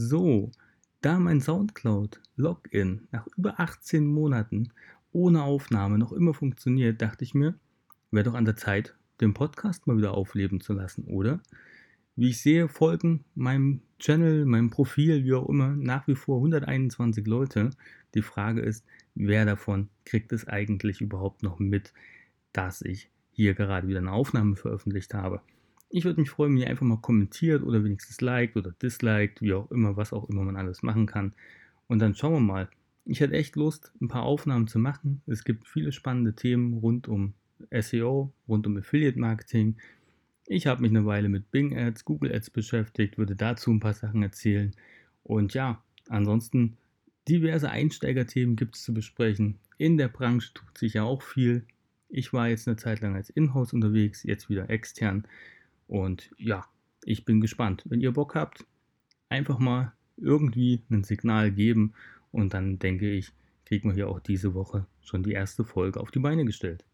So, da mein Soundcloud-Login nach über 18 Monaten ohne Aufnahme noch immer funktioniert, dachte ich mir, wäre doch an der Zeit, den Podcast mal wieder aufleben zu lassen, oder? Wie ich sehe, folgen meinem Channel, meinem Profil, wie auch immer, nach wie vor 121 Leute. Die Frage ist, wer davon kriegt es eigentlich überhaupt noch mit, dass ich hier gerade wieder eine Aufnahme veröffentlicht habe? Ich würde mich freuen, wenn ihr einfach mal kommentiert oder wenigstens liked oder disliked, wie auch immer, was auch immer man alles machen kann. Und dann schauen wir mal. Ich hätte echt Lust, ein paar Aufnahmen zu machen. Es gibt viele spannende Themen rund um SEO, rund um Affiliate Marketing. Ich habe mich eine Weile mit Bing Ads, Google Ads beschäftigt, würde dazu ein paar Sachen erzählen. Und ja, ansonsten diverse Einsteigerthemen gibt es zu besprechen. In der Branche tut sich ja auch viel. Ich war jetzt eine Zeit lang als Inhouse unterwegs, jetzt wieder extern. Und ja, ich bin gespannt. Wenn ihr Bock habt, einfach mal irgendwie ein Signal geben und dann denke ich, kriegen wir hier auch diese Woche schon die erste Folge auf die Beine gestellt.